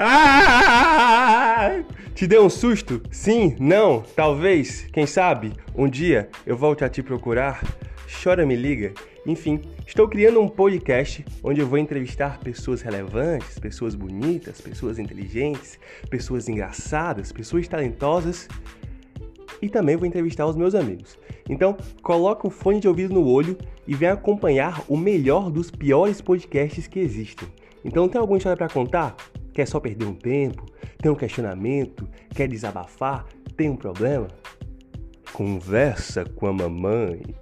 Ah! Te deu um susto? Sim? Não? Talvez? Quem sabe? Um dia eu volte a te procurar? Chora, me liga. Enfim, estou criando um podcast onde eu vou entrevistar pessoas relevantes, pessoas bonitas, pessoas inteligentes, pessoas engraçadas, pessoas talentosas e também vou entrevistar os meus amigos. Então, coloca um fone de ouvido no olho e vem acompanhar o melhor dos piores podcasts que existem. Então, tem alguma história para contar? Quer só perder um tempo? Tem um questionamento? Quer desabafar? Tem um problema? Conversa com a mamãe.